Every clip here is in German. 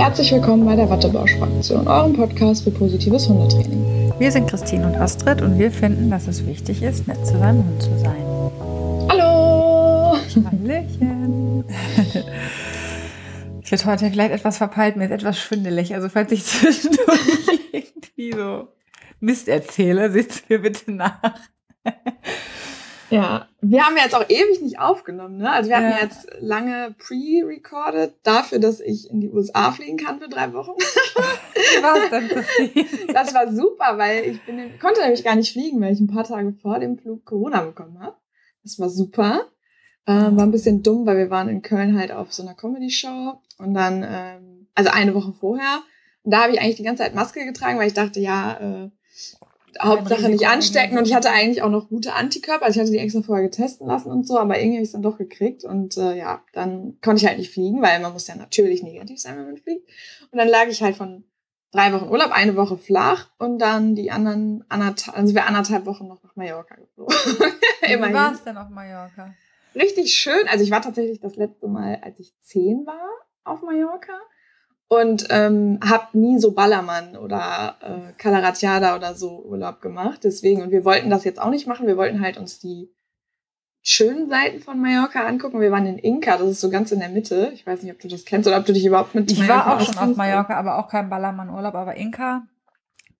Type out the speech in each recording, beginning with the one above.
Herzlich willkommen bei der Wattebausch-Fraktion, eurem Podcast für positives Hundetraining. Wir sind Christine und Astrid und wir finden, dass es wichtig ist, nett zu seinem Hund zu sein. Hallo! Hallöchen! Ich werde heute vielleicht etwas verpeilt, mir ist etwas schwindelig. Also falls ich zwischendurch irgendwie so Mist erzähle, seht mir bitte nach. Ja, wir haben ja jetzt auch ewig nicht aufgenommen, ne? Also wir hatten Ja. jetzt lange pre-recorded dafür, dass ich in die USA fliegen kann für drei Wochen. Es denn? Das war super, weil ich bin, konnte nämlich gar nicht fliegen, weil ich ein paar Tage vor dem Flug Corona bekommen habe. Das war super. Ähm, war ein bisschen dumm, weil wir waren in Köln halt auf so einer Comedy-Show und dann, ähm, also eine Woche vorher. Und da habe ich eigentlich die ganze Zeit Maske getragen, weil ich dachte, ja, äh, Hauptsache nicht anstecken. Und ich hatte eigentlich auch noch gute Antikörper. Also ich hatte die extra vorher getesten lassen und so, aber irgendwie habe ich es dann doch gekriegt. Und äh, ja, dann konnte ich halt nicht fliegen, weil man muss ja natürlich negativ sein, wenn man fliegt. Und dann lag ich halt von drei Wochen Urlaub, eine Woche flach und dann die anderen anderthalb, also wir anderthalb Wochen noch nach Mallorca geflogen. Wie war es denn auf Mallorca? Richtig schön. Also ich war tatsächlich das letzte Mal, als ich zehn war, auf Mallorca und ähm, habe nie so Ballermann oder äh, Calaratiada oder so Urlaub gemacht. Deswegen, und wir wollten das jetzt auch nicht machen. Wir wollten halt uns die schönen Seiten von Mallorca angucken. Wir waren in Inca, das ist so ganz in der Mitte. Ich weiß nicht, ob du das kennst oder ob du dich überhaupt mit Ich Mallorca war auch schon auf. Mallorca, aber auch kein Ballermann-Urlaub, aber Inka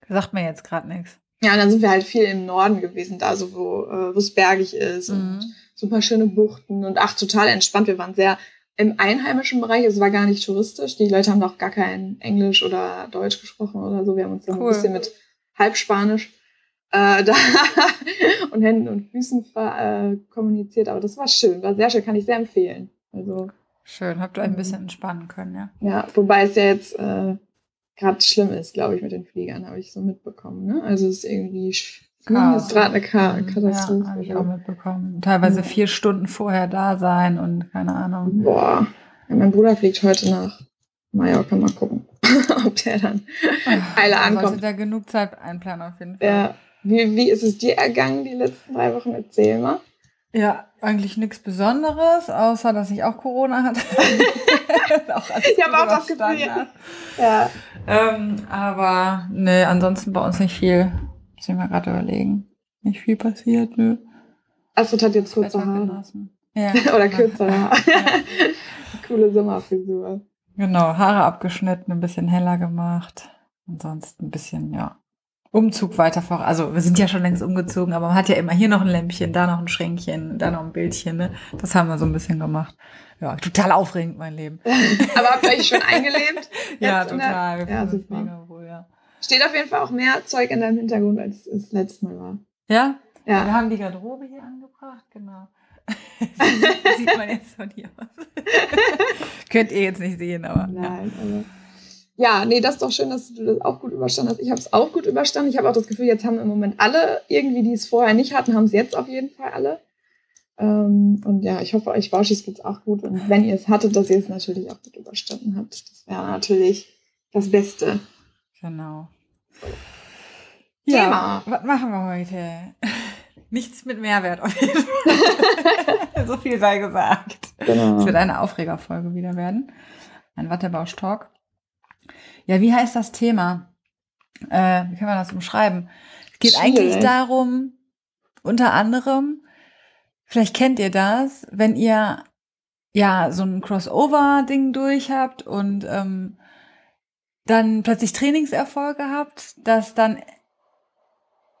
sagt mir jetzt gerade nichts. Ja, und dann sind wir halt viel im Norden gewesen, da so, wo äh, es bergig ist und Mhm. super schöne Buchten und ach, total entspannt. Wir waren sehr im einheimischen Bereich, es war gar nicht touristisch. Die Leute haben noch gar kein Englisch oder Deutsch gesprochen oder so. Wir haben uns dann Cool. ein bisschen mit Halbspanisch äh, da und Händen und Füßen äh, kommuniziert. Aber das war schön, war sehr schön, kann ich sehr empfehlen. Also, Schön, habt ihr ein bisschen entspannen können, ja? ja, wobei es ja jetzt äh, gerade schlimm ist, glaube ich, mit den Fliegern, habe ich so mitbekommen. Ne? Also es ist irgendwie Fliegen Chaos. ist gerade eine Mhm. Katastrophe. Ja, habe ich auch mitbekommen. Teilweise Ja. vier Stunden vorher da sein und keine Ahnung. Boah, ja, mein Bruder fliegt heute nach Mallorca. Mal gucken, ob der dann Eile Da ankommt. sollte der genug Zeit einplanen auf jeden Fall. Ja. Wie, wie ist es dir ergangen die letzten drei Wochen? Erzähl mal. Ja, eigentlich nichts Besonderes, außer dass ich auch Corona hatte. auch Ich hab gut auch das Gefühl. habe. Ja. Ähm, aber ne, ansonsten bei uns nicht viel. Muss ich mal gerade überlegen. Nicht viel passiert, nö. Astrid hat jetzt kurze Haare. Ja. Oder kürzere Haare. Ja. Coole Sommerfrisur. Genau, Haare abgeschnitten, ein bisschen heller gemacht. Ansonsten ein bisschen, ja. Umzug weiter vor. Also wir sind ja schon längst umgezogen, aber man hat ja immer hier noch ein Lämpchen, da noch ein Schränkchen, da noch ein Bildchen. Ne? Das haben wir so ein bisschen gemacht. Ja, total aufregend, mein Leben. Aber habt ihr euch schon eingelebt? ja, der- total. Wir Ja, super. mega wohl, ja. Steht auf jeden Fall auch mehr Zeug in deinem Hintergrund, als es das letzte Mal war. Ja? Wir Ja. haben die Garderobe hier angebracht, genau. Sieht man jetzt von hier aus. Könnt ihr jetzt nicht sehen, aber. Ja. Nein, aber. Ja, nee, das ist doch schön, dass du das auch gut überstanden hast. Ich habe es auch gut überstanden. Ich habe auch das Gefühl, jetzt haben im Moment alle irgendwie, die es vorher nicht hatten, haben es jetzt auf jeden Fall alle. Ähm, und ja, ich hoffe, euch Bauschis geht's auch gut. Und wenn ihr es hattet, dass ihr es natürlich auch gut überstanden habt. Das wäre natürlich das Beste. Genau. Thema. Ja, was machen wir heute? Nichts mit Mehrwert auf jeden Fall. so viel sei gesagt. Genau. Es wird eine Aufregerfolge wieder werden. Ein Wattebausch-Talk. Ja, wie heißt das Thema? Äh, wie kann man das umschreiben? Es geht Schwierig. eigentlich darum, unter anderem, vielleicht kennt ihr das, wenn ihr ja so ein Crossover-Ding durch habt und ähm, dann plötzlich Trainingserfolge habt, dass dann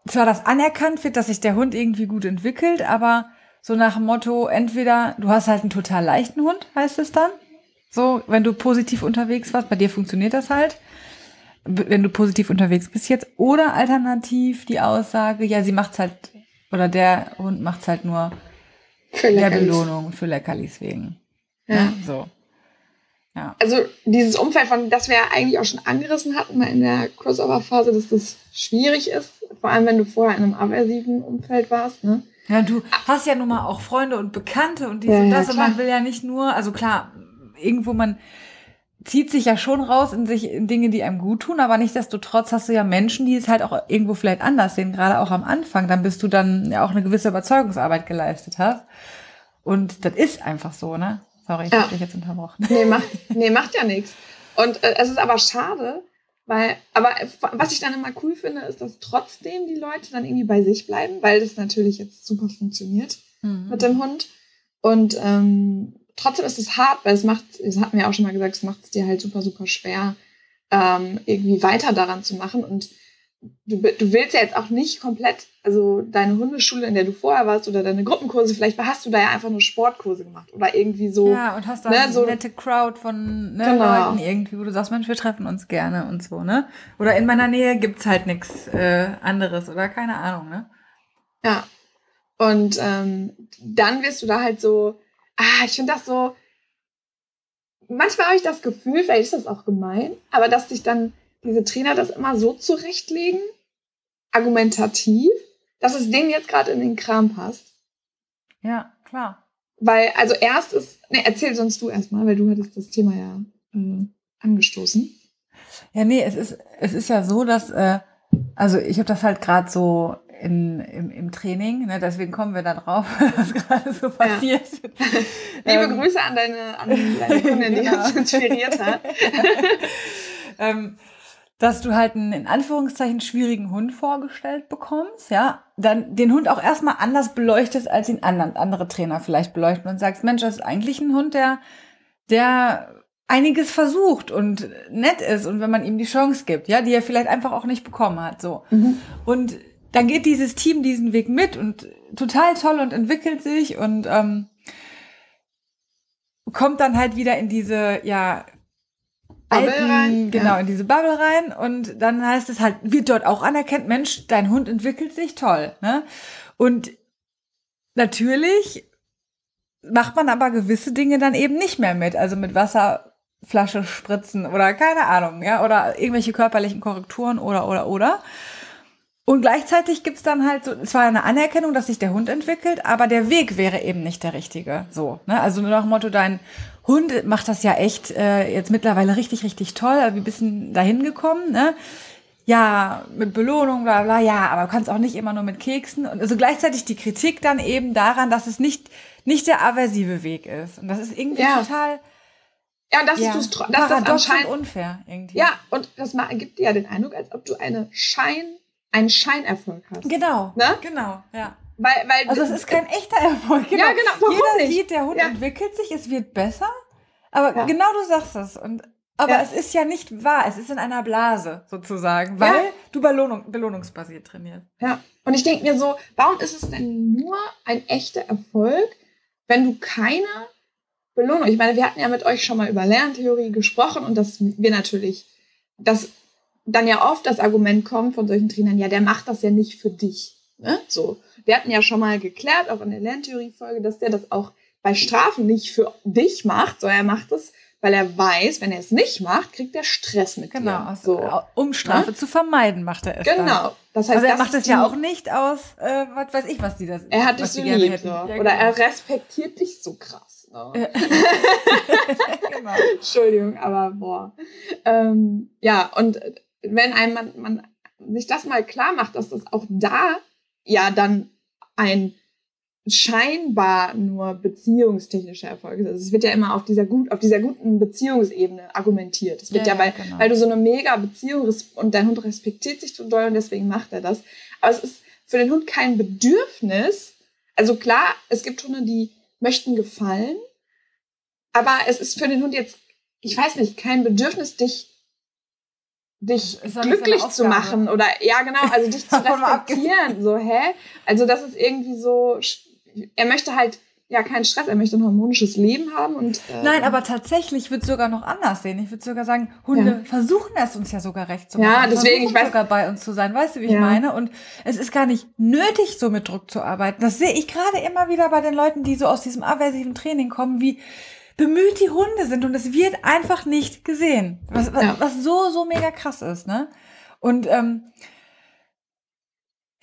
zwar das anerkannt wird, dass sich der Hund irgendwie gut entwickelt, aber so nach dem Motto, entweder du hast halt einen total leichten Hund, heißt es dann. So, wenn du positiv unterwegs warst, bei dir funktioniert das halt. Wenn du positiv unterwegs bist jetzt. Oder alternativ die Aussage, ja, sie macht's halt, oder der Hund macht's halt nur Für der. Belohnung für Leckerlis wegen. Ja. Ne? So. Ja. Also dieses Umfeld, von das wir ja eigentlich auch schon angerissen hatten, mal in der Crossover-Phase, dass das schwierig ist. Vor allem, wenn du vorher in einem aversiven Umfeld warst. Ne? Ja, du hast ja nun mal auch Freunde und Bekannte und dies Ja, und ja, das und klar. man will ja nicht nur, also klar, irgendwo man zieht sich ja schon raus in sich in Dinge, die einem gut tun, aber nichtsdestotrotz hast du ja Menschen, die es halt auch irgendwo vielleicht anders sehen, gerade auch am Anfang, dann bist du dann ja auch eine gewisse Überzeugungsarbeit geleistet hast. Und das ist einfach so, ne? Sorry, ich Ja. hab dich jetzt unterbrochen. Nee, macht, nee, macht ja nichts. Und äh, es ist aber schade, weil, aber was ich dann immer cool finde, ist, dass trotzdem die Leute dann irgendwie bei sich bleiben, weil das natürlich jetzt super funktioniert mhm. mit dem Hund. Und ähm, trotzdem ist es hart, weil es macht, das hatten wir auch schon mal gesagt, es macht es dir halt super, super schwer, ähm, irgendwie weiter daran zu machen. Und du, du willst ja jetzt auch nicht komplett, also deine Hundeschule, in der du vorher warst, oder deine Gruppenkurse, vielleicht hast du da ja einfach nur Sportkurse gemacht oder irgendwie so. Ja, und hast da ne, eine so, nette Crowd von ne, genau. Leuten irgendwie, wo du sagst, Mensch, wir treffen uns gerne und so, ne? Oder in meiner Nähe gibt's halt nichts äh, anderes oder keine Ahnung, ne? Ja. Und ähm, dann wirst du da halt so, ah, ich finde das so, manchmal habe ich das Gefühl, vielleicht ist das auch gemein, aber dass sich dann diese Trainer das immer so zurechtlegen, argumentativ, dass es denen jetzt gerade in den Kram passt. Ja, klar. Weil, also erst ist, ne, erzähl sonst du erstmal, weil du hattest das Thema ja äh, angestoßen. Ja, nee, es ist, es ist ja so, dass, äh, also ich habe das halt gerade so in, im, im Training, ne, deswegen kommen wir da drauf, was gerade so passiert. Ja. Liebe ähm, Grüße an deine, an deine Kundin, die genau. uns inspiriert hat. ähm, dass du halt einen in Anführungszeichen schwierigen Hund vorgestellt bekommst, ja, dann den Hund auch erstmal anders beleuchtest, als ihn anderen, andere Trainer vielleicht beleuchten und sagst, Mensch, das ist eigentlich ein Hund, der, der einiges versucht und nett ist und wenn man ihm die Chance gibt, ja, die er vielleicht einfach auch nicht bekommen hat, so. Mhm. Und dann geht dieses Team diesen Weg mit und total toll und entwickelt sich und ähm, kommt dann halt wieder in diese, ja, Bubble alten, rein. genau, ja. in diese Bubble rein und dann heißt es halt, wird dort auch anerkannt, Mensch, dein Hund entwickelt sich toll, ne? Und natürlich macht man aber gewisse Dinge dann eben nicht mehr mit, also mit Wasserflasche spritzen oder keine Ahnung, ja, oder irgendwelche körperlichen Korrekturen oder, oder, oder. Und gleichzeitig gibt's dann halt so, zwar eine Anerkennung, dass sich der Hund entwickelt, aber der Weg wäre eben nicht der richtige. So, ne? Also nur nach dem Motto, dein Hund macht das ja echt äh, jetzt mittlerweile richtig, richtig toll. Also wir sind dahin gekommen, ne? Ja, mit Belohnung, bla bla, ja, aber du kannst auch nicht immer nur mit Keksen. Und also gleichzeitig die Kritik dann eben daran, dass es nicht, nicht der aversive Weg ist. Und das ist irgendwie ja. total. Ja, und das ja, ist du, das, das anscheinend unfair irgendwie. Ja, und das gibt dir ja den Eindruck, als ob du eine Schein einen Scheinerfolg hast. Genau. Ne? Genau, ja. Weil, weil also es ist kein echter Erfolg. Genau. Ja, genau. Warum Jeder nicht? sieht, der Hund ja. entwickelt sich, es wird besser. Aber ja. genau du sagst es. Und, aber ja. es ist ja nicht wahr. Es ist in einer Blase sozusagen, weil du Belohnung, belohnungsbasiert trainierst. Ja. Und ich denke mir so, warum ist es denn nur ein echter Erfolg, wenn du keine Belohnung, ich meine, wir hatten ja mit euch schon mal über Lerntheorie gesprochen und dass wir natürlich, dass dann ja oft das Argument kommt von solchen Trainern, ja, der macht das ja nicht für dich. Ne? So. Wir hatten ja schon mal geklärt, auch in der Lerntheorie-Folge, dass der das auch bei Strafen nicht für dich macht, sondern er macht es, weil er weiß, wenn er es nicht macht, kriegt er Stress mit genau, dir. Also, so. um Strafe ne? zu vermeiden, macht er es. Genau. Dann. Das heißt, also er macht es ja auch nicht aus, äh, was weiß ich, was die das. Er hat dich so lieb, so. Ja, genau. oder er respektiert dich so krass. Ne? genau. Entschuldigung, aber boah. Ähm, ja, und wenn einem man, man sich das mal klar macht, dass das auch da ja dann ein scheinbar nur beziehungstechnischer Erfolg ist. Also es wird ja immer auf dieser gut, auf dieser guten Beziehungsebene argumentiert. Es wird ja, ja, weil, genau. weil du so eine mega Beziehung und dein Hund respektiert sich so doll und deswegen macht er das. Aber es ist für den Hund kein Bedürfnis. Also klar, es gibt Hunde, die möchten gefallen, aber es ist für den Hund jetzt, ich weiß nicht, kein Bedürfnis, dich dich glücklich zu machen oder ja genau, also dich zu respektieren, so hä? Also das ist irgendwie so er möchte halt ja keinen Stress, er möchte ein harmonisches Leben haben und äh, Nein, aber tatsächlich würde sogar noch anders sehen. Ich würde sogar sagen, Hunde ja. versuchen es uns ja sogar recht zu machen. Ja, deswegen ich weiß sogar bei uns zu sein, weißt du, wie ja. ich meine? Und es ist gar nicht nötig so mit Druck zu arbeiten. Das sehe ich gerade immer wieder bei den Leuten, die so aus diesem aversiven Training kommen, wie bemüht die Hunde sind und es wird einfach nicht gesehen. Was, was, ja. was so, so mega krass ist, ne? Und ähm,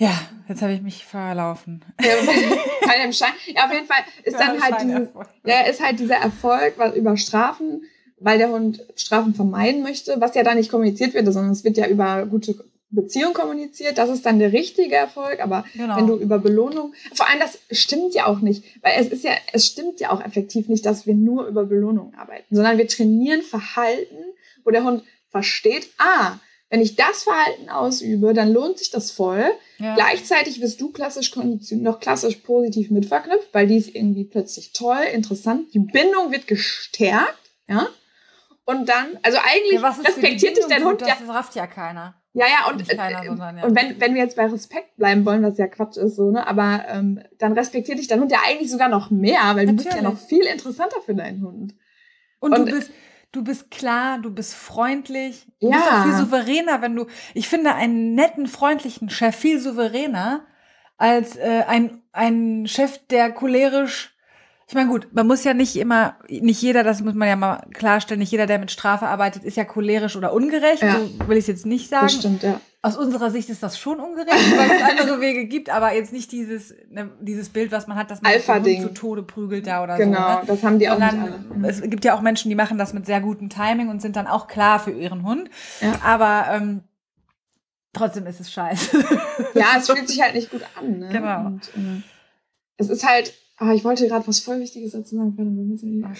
ja, jetzt habe ich mich verlaufen. Ja, dem Schein. Ja, auf jeden Fall ist ja, dann halt dieses, ja, ist halt dieser Erfolg was über Strafen, weil der Hund Strafen vermeiden möchte, was ja da nicht kommuniziert wird, sondern es wird ja über gute Beziehung kommuniziert, das ist dann der richtige Erfolg. Aber genau. wenn du über Belohnung, vor allem das stimmt ja auch nicht, weil es ist ja, es stimmt ja auch effektiv nicht, dass wir nur über Belohnung arbeiten, sondern wir trainieren Verhalten, wo der Hund versteht, ah, wenn ich das Verhalten ausübe, dann lohnt sich das voll. Ja. Gleichzeitig wirst du klassisch noch klassisch positiv mitverknüpft, weil die ist irgendwie plötzlich toll, interessant. Die Bindung wird gestärkt, ja. Und dann, also eigentlich ja, respektiert dich dein Hund. Das ja, rafft ja keiner. Ja, ja, und, keiner, äh, sondern, ja. und wenn, wenn wir jetzt bei Respekt bleiben wollen, was ja Quatsch ist, so, ne, aber ähm, dann respektiert dich dein Hund ja eigentlich sogar noch mehr, weil Natürlich. du bist ja noch viel interessanter für deinen Hund. Und, und du bist, du bist klar, du bist freundlich, du ja. bist auch viel souveräner, wenn du, ich finde einen netten, freundlichen Chef viel souveräner als äh, ein, ein Chef, der cholerisch ich meine, gut, man muss ja nicht immer, nicht jeder, das muss man ja mal klarstellen, nicht jeder, der mit Strafe arbeitet, ist ja cholerisch oder ungerecht. Ja. So will ich es jetzt nicht sagen. Das stimmt, ja. Aus unserer Sicht ist das schon ungerecht, weil es andere Wege gibt, aber jetzt nicht dieses, ne, dieses Bild, was man hat, dass man Alpha-Ding zu Tode prügelt da oder genau, so. Genau, ne? das haben die auch Sondern nicht alle. Es gibt ja auch Menschen, die machen das mit sehr gutem Timing und sind dann auch klar für ihren Hund. Ja. Aber ähm, trotzdem ist es scheiße. Ja, es fühlt sich halt nicht gut an. Ne? Genau. Und, äh, es ist halt, Ah, ich wollte gerade was voll Wichtiges dazu sagen.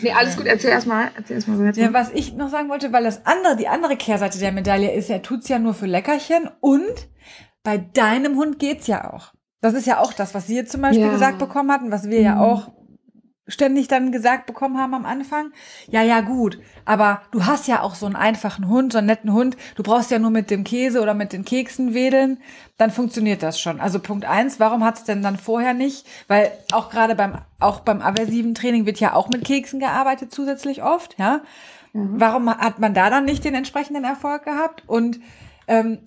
Nee, alles gut, erzähl erstmal, erzähl erstmal weiter. Ja, was ich noch sagen wollte, weil das andere, die andere Kehrseite der Medaille ist, er tut's ja nur für Leckerchen und bei deinem Hund geht's ja auch. Das ist ja auch das, was sie jetzt zum Beispiel ja. gesagt bekommen hatten, was wir mhm. ja auch ständig dann gesagt bekommen haben am Anfang, ja, ja, gut, aber du hast ja auch so einen einfachen Hund, so einen netten Hund, du brauchst ja nur mit dem Käse oder mit den Keksen wedeln, dann funktioniert das schon. Also Punkt eins, warum hat es denn dann vorher nicht? Weil auch gerade beim, auch beim aversiven Training wird ja auch mit Keksen gearbeitet zusätzlich oft, ja. Mhm. Warum hat man da dann nicht den entsprechenden Erfolg gehabt? Und ähm,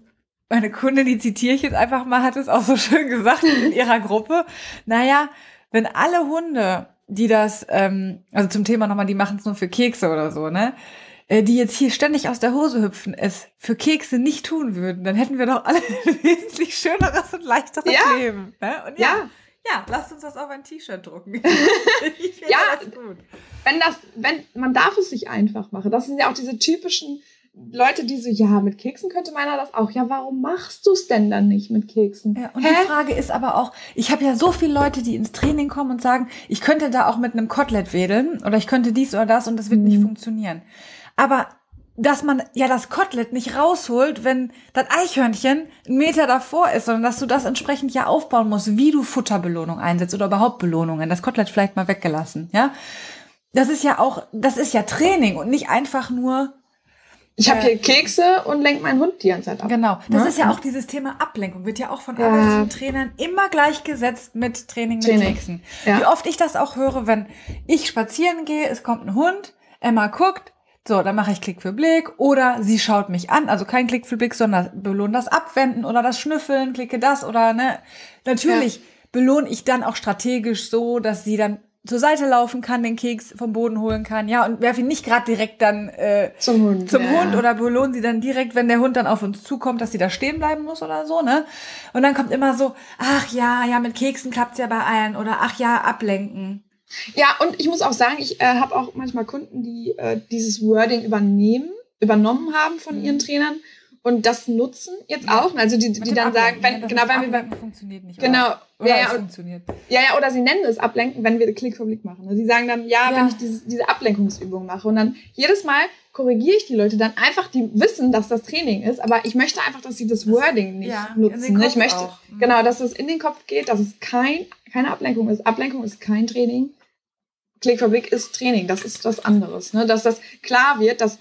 meine Kundin, die zitiere ich jetzt einfach mal, hat es auch so schön gesagt in ihrer Gruppe. Naja, wenn alle Hunde die das, ähm, also zum Thema nochmal, die machen es nur für Kekse oder so, ne? Äh, die jetzt hier ständig aus der Hose hüpfen, es für Kekse nicht tun würden, dann hätten wir doch alle ein wesentlich schöneres und leichteres ja. Leben. Ne? Und ja, ja, ja, lasst uns das auf ein T-Shirt drucken. ja, das gut. wenn das, wenn, man darf es sich einfach machen. Das sind ja auch diese typischen Leute, die so, ja, mit Keksen könnte meiner das auch. Ja, warum machst du es denn dann nicht mit Keksen? Ja, und Hä? die Frage ist aber auch, ich habe ja so viele Leute, die ins Training kommen und sagen, ich könnte da auch mit einem Kotelett wedeln oder ich könnte dies oder das und das wird mhm. nicht funktionieren. Aber dass man ja das Kotelett nicht rausholt, wenn das Eichhörnchen einen Meter davor ist, sondern dass du das entsprechend ja aufbauen musst, wie du Futterbelohnung einsetzt oder überhaupt Belohnungen. Das Kotelett vielleicht mal weggelassen, ja. Das ist ja auch, das ist ja Training und nicht einfach nur ich habe hier Kekse und lenke meinen Hund die ganze Zeit ab. Genau. Das? Ne? ist ja auch dieses Thema Ablenkung. Wird ja auch von ja. Trainern immer gleichgesetzt mit Training mit Training. Keksen. Ja. Wie oft ich das auch höre, wenn ich spazieren gehe, es kommt ein Hund, Emma guckt, so, dann mache ich Klick für Blick oder sie schaut mich an, also kein Klick für Blick, sondern belohnt das Abwenden oder das Schnüffeln, klicke das oder ne. Natürlich ja. belohne ich dann auch strategisch so, dass sie dann zur Seite laufen kann, den Keks vom Boden holen kann, ja, und werfe ihn nicht gerade direkt dann äh, zum Hund, zum ja. Hund oder belohnen sie dann direkt, wenn der Hund dann auf uns zukommt, dass sie da stehen bleiben muss oder so, ne? Und dann kommt immer so, ach ja, ja, mit Keksen klappt's ja bei allen oder ach ja, ablenken. Ja, und ich muss auch sagen, ich äh, habe auch manchmal Kunden, die äh, dieses Wording übernehmen, übernommen haben von mhm. ihren Trainern und das nutzen jetzt auch. Also die, die dann sagen, wenn, ja, genau, wenn wir beim, funktioniert nicht. Genau. Oder, oder ja, ja, funktioniert. Ja, ja, oder sie nennen es ablenken, wenn wir Klick für Blick machen. Sie sagen dann, ja, ja. wenn ich diese, diese Ablenkungsübung mache. Und dann jedes Mal korrigiere ich die Leute dann einfach, die wissen, dass das Training ist, aber ich möchte einfach, dass sie das Wording nicht ja, nutzen. Ne? Ich möchte, auch. Mhm. genau, dass es in den Kopf geht, dass es kein, keine Ablenkung ist. Ablenkung ist kein Training. Klick für Blick ist Training. Das ist was anderes. Ne? Dass das klar wird, dass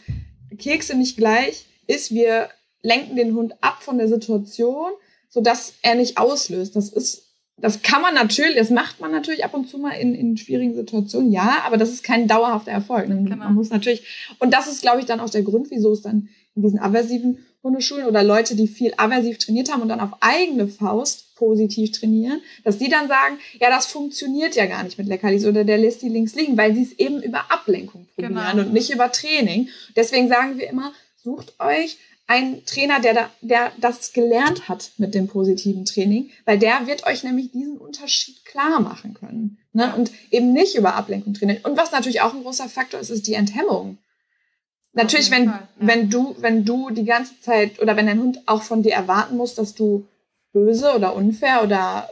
Kekse nicht gleich ist, wir lenken den Hund ab von der Situation, sodass er nicht auslöst. Das ist, das kann man natürlich, das macht man natürlich ab und zu mal in, in schwierigen Situationen, ja, aber das ist kein dauerhafter Erfolg. Genau. Man muss natürlich, und das ist, glaube ich, dann auch der Grund, wieso es dann in diesen aversiven Hundeschulen oder Leute, die viel aversiv trainiert haben und dann auf eigene Faust positiv trainieren, dass die dann sagen, ja, das funktioniert ja gar nicht mit Leckerlis oder der lässt die links liegen, weil sie es eben über Ablenkung probieren genau. und nicht über Training. Deswegen sagen wir immer, sucht euch ein Trainer, der, da, der das gelernt hat mit dem positiven Training, weil der wird euch nämlich diesen Unterschied klar machen können. Ne? Und eben nicht über Ablenkung trainieren. Und was natürlich auch ein großer Faktor ist, ist die Enthemmung. Natürlich, wenn, Fall, ja. wenn du, wenn du die ganze Zeit oder wenn dein Hund auch von dir erwarten muss, dass du böse oder unfair oder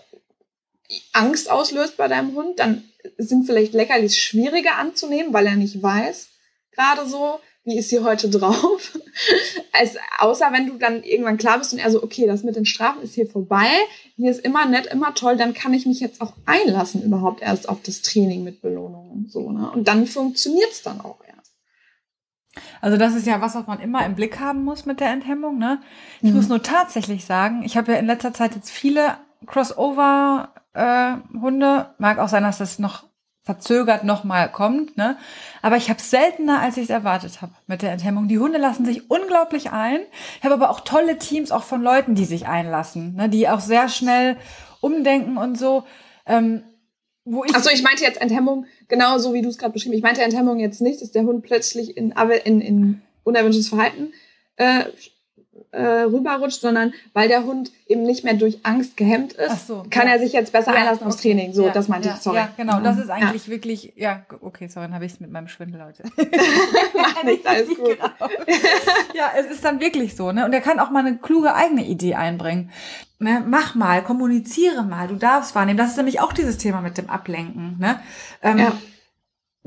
Angst auslöst bei deinem Hund, dann sind vielleicht Leckerlis schwieriger anzunehmen, weil er nicht weiß, gerade so, wie ist sie heute drauf? Als, außer wenn du dann irgendwann klar bist und er so, okay, das mit den Strafen ist hier vorbei, hier ist immer nett, immer toll, dann kann ich mich jetzt auch einlassen überhaupt erst auf das Training mit Belohnungen. So, ne? Und dann funktioniert es dann auch erst. Also das ist ja was, was man immer im Blick haben muss mit der Enthemmung. Ne? Ich mhm. muss nur tatsächlich sagen, ich habe ja in letzter Zeit jetzt viele Crossover-Hunde. Äh, Mag auch sein, dass das noch verzögert nochmal kommt, ne? Aber ich habe seltener, als ich es erwartet habe mit der Enthemmung. Die Hunde lassen sich unglaublich ein. Ich habe aber auch tolle Teams auch von Leuten, die sich einlassen, ne? die auch sehr schnell umdenken und so. Ähm, wo ich Achso, ich meinte jetzt Enthemmung, genau so wie du es gerade beschrieben Ich meinte Enthemmung jetzt nicht, dass der Hund plötzlich in, in, in unerwünschtes Verhalten äh, äh, rüberrutscht, sondern weil der Hund eben nicht mehr durch Angst gehemmt ist, so, kann ja. er sich jetzt besser ja, einlassen aufs okay. Training. So, ja, das meinte ich, sorry. Ja, genau, das ist eigentlich wirklich, ja, okay, sorry, dann habe ich es mit meinem Schwindel, Leute. Macht nichts, alles gut. Genau. ja, es ist dann wirklich so, ne? Und er kann auch mal eine kluge eigene Idee einbringen. Ne? Mach mal, kommuniziere mal, du darfst wahrnehmen. Das ist nämlich auch dieses Thema mit dem Ablenken, ne? Ähm, ja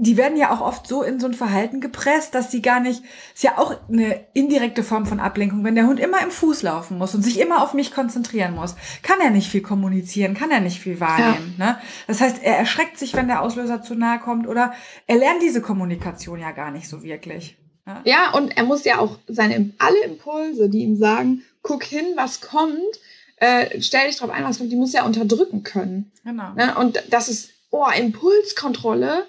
die werden ja auch oft so in so ein Verhalten gepresst, dass sie gar nicht, ist ja auch eine indirekte Form von Ablenkung. Wenn der Hund immer im Fuß laufen muss und sich immer auf mich konzentrieren muss, kann er nicht viel kommunizieren, kann er nicht viel wahrnehmen. Ja. Ne? Das heißt, er erschreckt sich, wenn der Auslöser zu nahe kommt oder er lernt diese Kommunikation ja gar nicht so wirklich. Ne? Ja, und er muss ja auch seine, alle Impulse, die ihm sagen, guck hin, was kommt, äh, stell dich drauf ein, was kommt, die muss er unterdrücken können. Genau. Ne? Und das ist, oh, Impulskontrolle,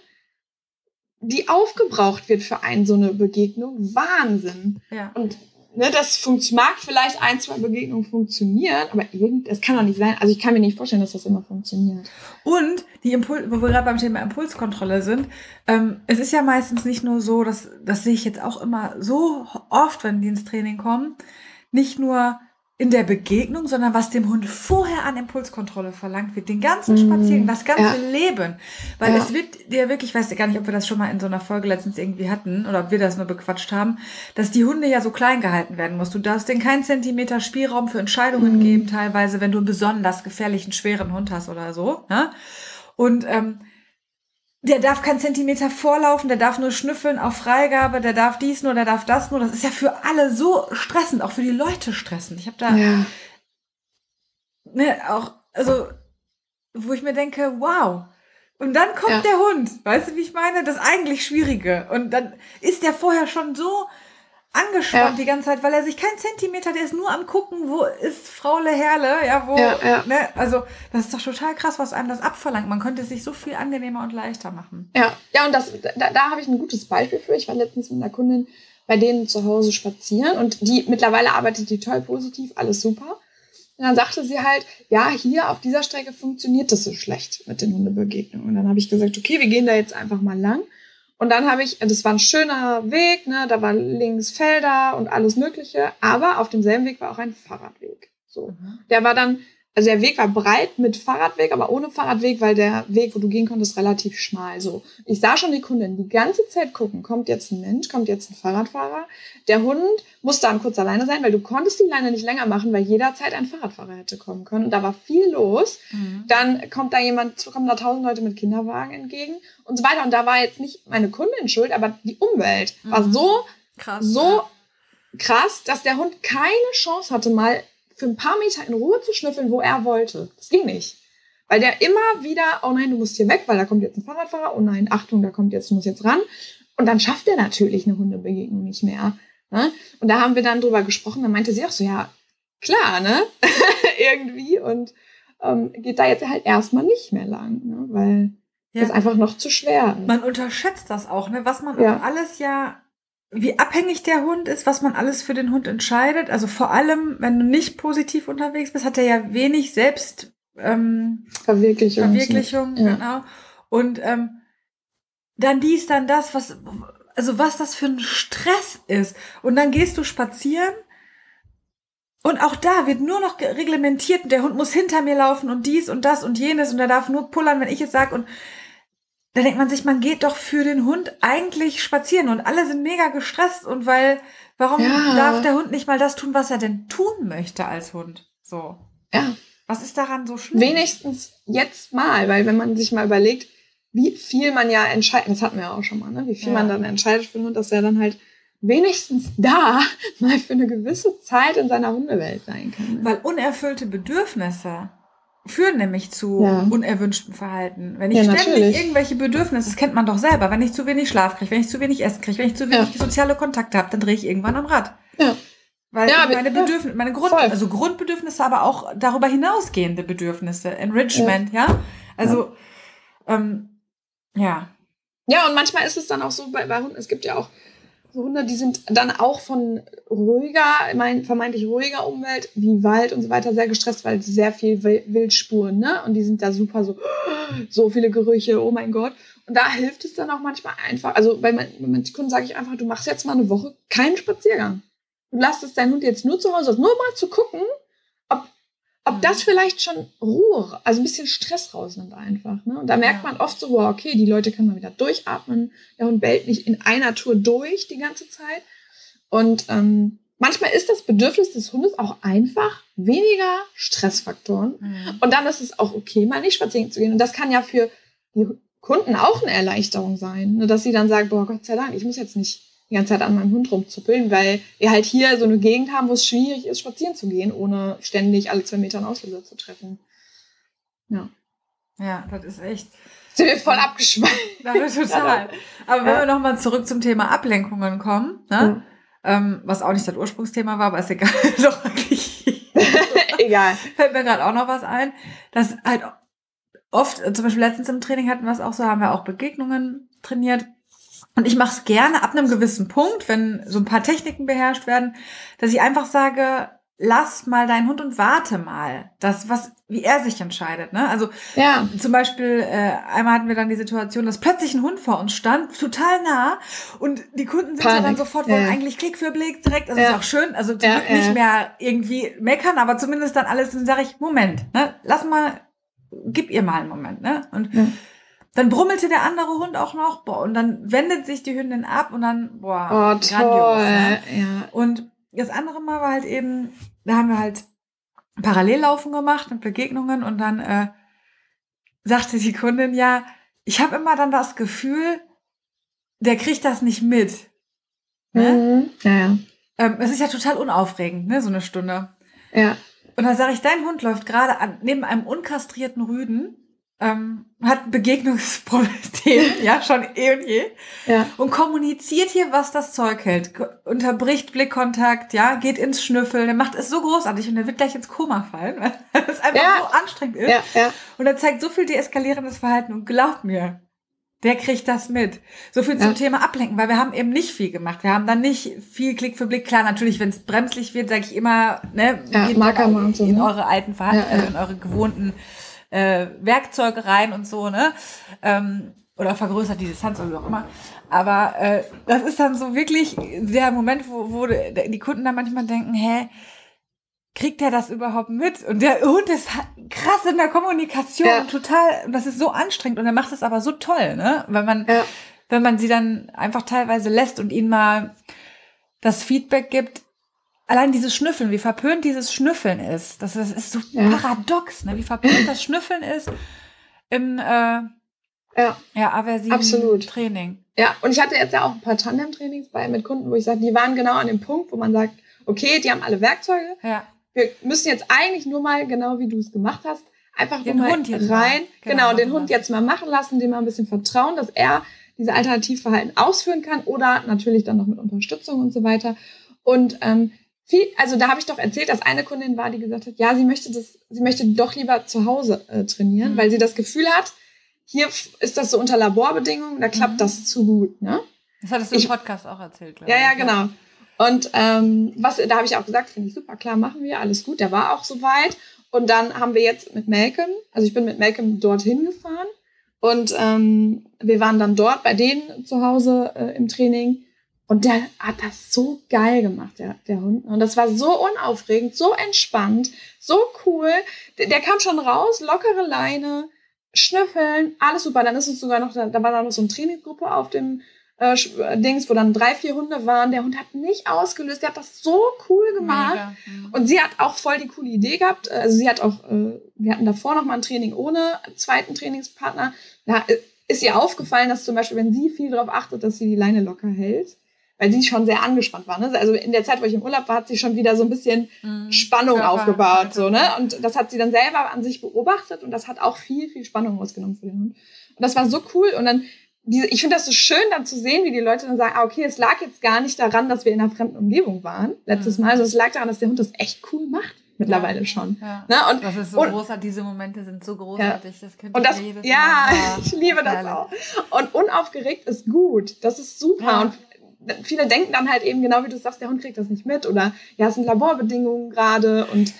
die aufgebraucht wird für einen so eine Begegnung, Wahnsinn. Ja. Und ne, das mag vielleicht ein, zwei Begegnungen funktionieren, aber irgend, es kann doch nicht sein. Also ich kann mir nicht vorstellen, dass das immer funktioniert. Und die Impuls, wo wir gerade beim Thema Impulskontrolle sind, ähm, es ist ja meistens nicht nur so, dass das sehe ich jetzt auch immer so oft, wenn die ins Training kommen, nicht nur in der Begegnung, sondern was dem Hund vorher an Impulskontrolle verlangt wird, den ganzen Spaziergang, das ganze ja. Leben. Weil ja. es wird dir wirklich, ich weiß gar nicht, ob wir das schon mal in so einer Folge letztens irgendwie hatten oder ob wir das nur bequatscht haben, dass die Hunde ja so klein gehalten werden muss. Du darfst denen keinen Zentimeter Spielraum für Entscheidungen mhm. geben, teilweise, wenn du einen besonders gefährlichen, schweren Hund hast oder so. Ne? Und ähm, der darf keinen Zentimeter vorlaufen, der darf nur schnüffeln auf Freigabe, der darf dies nur, der darf das nur. Das ist ja für alle so stressend, auch für die Leute stressend. Ich habe da ja. ne, auch, also, wo ich mir denke, wow. Und dann kommt ja. der Hund, weißt du, wie ich meine? Das eigentlich Schwierige. Und dann ist der vorher schon so angespannt ja. die ganze Zeit, weil er sich kein Zentimeter, der ist nur am gucken, wo ist Fraule Herle, ja, wo, ja, ja. Ne, also das ist doch total krass, was einem das abverlangt. Man könnte es sich so viel angenehmer und leichter machen. Ja, ja, und das, da, da habe ich ein gutes Beispiel für. Ich war letztens mit einer Kundin bei denen zu Hause spazieren und die mittlerweile arbeitet die toll positiv, alles super. Und dann sagte sie halt, ja, hier auf dieser Strecke funktioniert das so schlecht mit den Hundebegegnungen. Und dann habe ich gesagt, okay, wir gehen da jetzt einfach mal lang. Und dann habe ich, das war ein schöner Weg, ne, da waren links Felder und alles Mögliche, aber auf demselben Weg war auch ein Fahrradweg. So. Mhm. Der war dann also der Weg war breit mit Fahrradweg, aber ohne Fahrradweg, weil der Weg, wo du gehen konntest, relativ schmal. So, ich sah schon die Kundin die ganze Zeit gucken, kommt jetzt ein Mensch, kommt jetzt ein Fahrradfahrer. Der Hund musste dann kurz alleine sein, weil du konntest die Leine nicht länger machen, weil jederzeit ein Fahrradfahrer hätte kommen können. Und da war viel los. Mhm. Dann kommt da jemand, kommen da tausend Leute mit Kinderwagen entgegen und so weiter. Und da war jetzt nicht meine Kundin schuld, aber die Umwelt mhm. war so krass, so krass, dass der Hund keine Chance hatte, mal für ein paar Meter in Ruhe zu schnüffeln, wo er wollte. Das ging nicht. Weil der immer wieder, oh nein, du musst hier weg, weil da kommt jetzt ein Fahrradfahrer, oh nein, Achtung, da kommt jetzt, du musst jetzt ran. Und dann schafft er natürlich eine Hundebegegnung nicht mehr. Ne? Und da haben wir dann drüber gesprochen, dann meinte sie auch so, ja, klar, ne? Irgendwie. Und ähm, geht da jetzt halt erstmal nicht mehr lang, ne? weil ja. das einfach noch zu schwer ist. Man unterschätzt das auch, ne? Was man ja. alles ja wie abhängig der Hund ist, was man alles für den Hund entscheidet. Also vor allem, wenn du nicht positiv unterwegs bist, hat er ja wenig Selbst ähm, Verwirklichung. Verwirklichung, ja. genau. Und ähm, dann dies, dann das, was, also was das für ein Stress ist. Und dann gehst du spazieren und auch da wird nur noch reglementiert, der Hund muss hinter mir laufen und dies und das und jenes und er darf nur pullern, wenn ich es sag und da denkt man sich, man geht doch für den Hund eigentlich spazieren und alle sind mega gestresst und weil, warum Ja. darf der Hund nicht mal das tun, was er denn tun möchte als Hund? So. Ja. Was ist daran so schlimm? Wenigstens jetzt mal, weil wenn man sich mal überlegt, wie viel man ja entscheidet, das hatten wir ja auch schon mal, ne? wie viel Ja. man dann entscheidet für den Hund, dass er dann halt wenigstens da mal für eine gewisse Zeit in seiner Hundewelt sein kann. Ne? Weil unerfüllte Bedürfnisse führen nämlich zu Ja. unerwünschtem Verhalten. Wenn ich Ja, ständig natürlich. irgendwelche Bedürfnisse, das kennt man doch selber, wenn ich zu wenig Schlaf kriege, wenn ich zu wenig Essen kriege, wenn ich zu wenig soziale Kontakte habe, dann drehe ich irgendwann am Rad. Ja. Weil Ja, meine ja, Bedürfnisse, meine Grund, voll. also Grundbedürfnisse, aber auch darüber hinausgehende Bedürfnisse, Enrichment, ja. Also, ähm, ja. Ja, und manchmal ist es dann auch so bei, bei Hunden, es gibt ja auch so Hunde, die sind dann auch von ruhiger, vermeintlich ruhiger Umwelt, wie Wald und so weiter, sehr gestresst, weil sehr viel Wil- Wildspuren, ne? Und die sind da super so, so viele Gerüche, oh mein Gott. Und da hilft es dann auch manchmal einfach, also bei, man- bei manchen Kunden sage ich einfach, du machst jetzt mal eine Woche keinen Spaziergang. Du lässt es deinen Hund jetzt nur zu Hause, nur mal zu gucken, ob Mhm. das vielleicht schon Ruhe, also ein bisschen Stress rausnimmt einfach. Ne? Und da merkt man oft so, wow, okay, die Leute können mal wieder durchatmen. Der Hund bellt nicht in einer Tour durch die ganze Zeit. Und ähm, manchmal ist das Bedürfnis des Hundes auch einfach weniger Stressfaktoren. Mhm. Und dann ist es auch okay, mal nicht spazieren zu gehen. Und das kann ja für die Kunden auch eine Erleichterung sein, ne? dass sie dann sagen, boah, Gott sei Dank, ich muss jetzt nicht die ganze Zeit an meinem Hund rumzuppeln, weil wir halt hier so eine Gegend haben, wo es schwierig ist, spazieren zu gehen, ohne ständig alle zwei Meter einen Auslöser zu treffen. Ja. Ja, das ist echt. Sind wir voll abgeschweift. Das ist total. Aber wenn Ja. wir nochmal zurück zum Thema Ablenkungen kommen, ne? Ähm, was auch nicht das Ursprungsthema war, aber ist egal. Doch eigentlich. Egal. fällt mir gerade auch noch was ein, dass halt oft, zum Beispiel letztens im Training hatten wir es auch so, haben wir auch Begegnungen trainiert. Und ich mache es gerne ab einem gewissen Punkt, wenn so ein paar Techniken beherrscht werden, dass ich einfach sage, lass mal deinen Hund und warte mal, das, was, wie er sich entscheidet. Ne? Also Ja. zum Beispiel, äh, einmal hatten wir dann die Situation, dass plötzlich ein Hund vor uns stand, total nah, und die Kunden sind Panik. dann sofort, wollen Ja. eigentlich Klick für Blick direkt, also Ja. ist auch schön, also zum Ja, Glück ja. nicht mehr irgendwie meckern, aber zumindest dann alles, dann sage ich, Moment, ne, lass mal, gib ihr mal einen Moment, ne, und. Dann brummelte der andere Hund auch noch, boah, und dann wendet sich die Hündin ab und dann, boah, Oh, grandios, ne? Ja. Und das andere Mal war halt eben, da haben wir halt Parallellaufen gemacht mit Begegnungen und dann äh, sagte die Kundin, ja, ich habe immer dann das Gefühl, der kriegt das nicht mit. Ne? Mhm. Ja, ja. Ähm, es ist ja total unaufregend, ne, so eine Stunde. Ja. Und dann sage ich, dein Hund läuft gerade an, neben einem unkastrierten Rüden, ähm, hat Begegnungsprobleme, ja, schon eh und je, Ja. und kommuniziert hier, was das Zeug hält. Unterbricht Blickkontakt, ja, geht ins Schnüffeln, der macht es so großartig und der wird gleich ins Koma fallen, weil es einfach Ja. so anstrengend ist. Ja, ja. Und er zeigt so viel deeskalierendes Verhalten und glaub mir, der kriegt das mit. So viel zum Ja. Thema Ablenken, weil wir haben eben nicht viel gemacht. Wir haben dann nicht viel Klick für Blick. Klar, natürlich, wenn es bremslich wird, sage ich immer, ne, Ja, geht Marker in, so, in ne? eure alten Verhalten, Ja, ja. also in eure gewohnten äh, Werkzeuge rein und so, ne? Ähm, oder vergrößert die Distanz oder wie auch immer. Aber äh, das ist dann so wirklich der Moment, wo, wo die Kunden dann manchmal denken, hä, kriegt der das überhaupt mit? Und der Hund ist krass in der Kommunikation, Ja. total, und das ist so anstrengend und er macht das aber so toll, ne? Wenn man, Ja. wenn man sie dann einfach teilweise lässt und ihnen mal das Feedback gibt, allein dieses Schnüffeln, wie verpönt dieses Schnüffeln ist, das, das ist so Ja. paradox, ne? Wie verpönt das Schnüffeln ist im äh, Ja. ja, aversiven Absolut. Training. Ja, und ich hatte jetzt ja auch ein paar Tandem-Trainings bei mit Kunden, wo ich sage, die waren genau an dem Punkt, wo man sagt, okay, die haben alle Werkzeuge. Ja. Wir müssen jetzt eigentlich nur mal, genau wie du es gemacht hast, einfach Den Hund jetzt rein, Genau, genau, den Hund lassen. jetzt mal machen lassen, dem mal ein bisschen vertrauen, dass er diese Alternativverhalten ausführen kann oder natürlich dann noch mit Unterstützung und so weiter. Und ähm, viel, also da habe ich doch erzählt, dass eine Kundin war, die gesagt hat, ja, sie möchte das, sie möchte doch lieber zu Hause äh, trainieren, Mhm. weil sie das Gefühl hat, hier ist das so unter Laborbedingungen, da klappt Mhm. das zu gut, ne? Das hattest du Ich- im Podcast auch erzählt, glaube Ja, ich. ja, genau. Und ähm, was, da habe ich auch gesagt, finde ich super, klar, machen wir, alles gut. Der war auch soweit. Und dann haben wir jetzt mit Malcolm, also ich bin mit Malcolm dorthin gefahren und ähm, wir waren dann dort bei denen zu Hause äh, im Training und der hat das so geil gemacht, der, der Hund. Und das war so unaufregend, so entspannt, so cool. Der, der kam schon raus, lockere Leine, schnüffeln, alles super. Dann ist es sogar noch, da war da noch so eine Trainingsgruppe auf dem äh, Dings, wo dann drei, vier Hunde waren. Der Hund hat nicht ausgelöst, der hat das so cool gemacht. Mhm. Und sie hat auch voll die coole Idee gehabt. Also sie hat auch, äh, wir hatten davor noch mal ein Training ohne zweiten Trainingspartner. Da ist ihr aufgefallen, dass zum Beispiel, wenn sie viel darauf achtet, dass sie die Leine locker hält, weil sie schon sehr angespannt war. Ne? Also in der Zeit, wo ich im Urlaub war, hat sie schon wieder so ein bisschen mhm. Spannung Körper, aufgebaut. So, ne? Und das hat sie dann selber an sich beobachtet und das hat auch viel, viel Spannung ausgenommen für den Hund. Und das war so cool. Und dann diese, ich finde das so schön, dann zu sehen, wie die Leute dann sagen, ah, okay, es lag jetzt gar nicht daran, dass wir in einer fremden Umgebung waren letztes mhm. Mal. Also es lag daran, dass der Hund das echt cool macht mittlerweile ja, schon. Ja. Ne? Und, das ist so großartig, diese Momente sind so großartig. Ja. Das könnte und das, ich Ja, ich liebe das auch. Und unaufgeregt ist gut. Das ist super. Und viele denken dann halt eben, genau wie du sagst, der Hund kriegt das nicht mit oder ja, es sind Laborbedingungen gerade und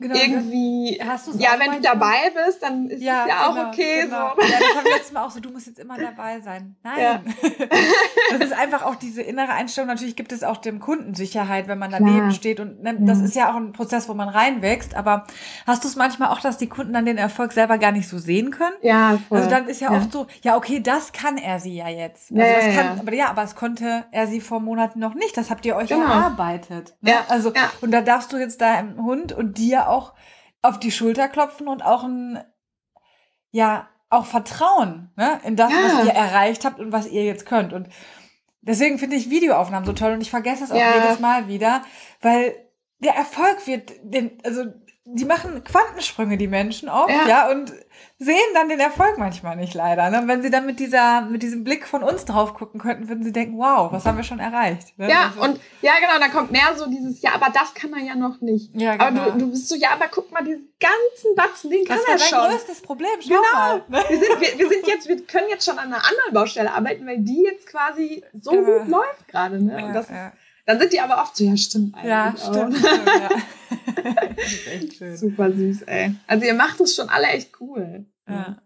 Genau, irgendwie, ja, wenn du dabei bist, dann ist ja, es ja auch genau, okay. Genau. So. Ja, das haben wir letztes Mal auch so, du musst jetzt immer dabei sein. Nein. Ja. Das ist einfach auch diese innere Einstellung. Natürlich gibt es auch dem Kunden Sicherheit, wenn man daneben Klar. steht. Und ne, das ist ja auch ein Prozess, wo man reinwächst. Aber hast du es manchmal auch, dass die Kunden dann den Erfolg selber gar nicht so sehen können? Ja, voll. Also dann ist ja, oft so, ja, okay, das kann er sie ja jetzt. Also das kann, aber ja, aber es konnte er sie vor Monaten noch nicht. Das habt ihr euch genau. erarbeitet. Ne? Ja, also, und da darfst du jetzt deinem Hund und dir auch auf die Schulter klopfen und auch ein, ja, auch Vertrauen ne, in das, ja. was ihr erreicht habt und was ihr jetzt könnt. Und deswegen finde ich Videoaufnahmen so toll und ich vergesse es auch ja. jedes Mal wieder, weil der Erfolg wird, den, also die machen Quantensprünge, die Menschen oft, ja, ja und sehen dann den Erfolg manchmal nicht leider. Ne? Wenn sie dann mit dieser, mit diesem Blick von uns drauf gucken könnten, würden sie denken, wow, was haben wir schon erreicht. Ne? Ja, also, und ja, genau, da kommt mehr so dieses, ja, aber das kann er ja noch nicht. Ja, genau. Aber du, du bist so, ja, aber guck mal, diesen ganzen Batzen, den kann er schon. Das ist dein größtes Problem, schau genau. mal. Ne? Wir sind, wir, wir, sind jetzt, wir können jetzt schon an einer anderen Baustelle arbeiten, weil die jetzt quasi so ja. gut läuft gerade. Ne? Und das ja. Dann sind die aber oft so, ja, stimmt eigentlich. Ja, stimmt. stimmt ja. das ist echt schön. Super süß, ey. Also ihr macht es schon alle echt cool. Ja.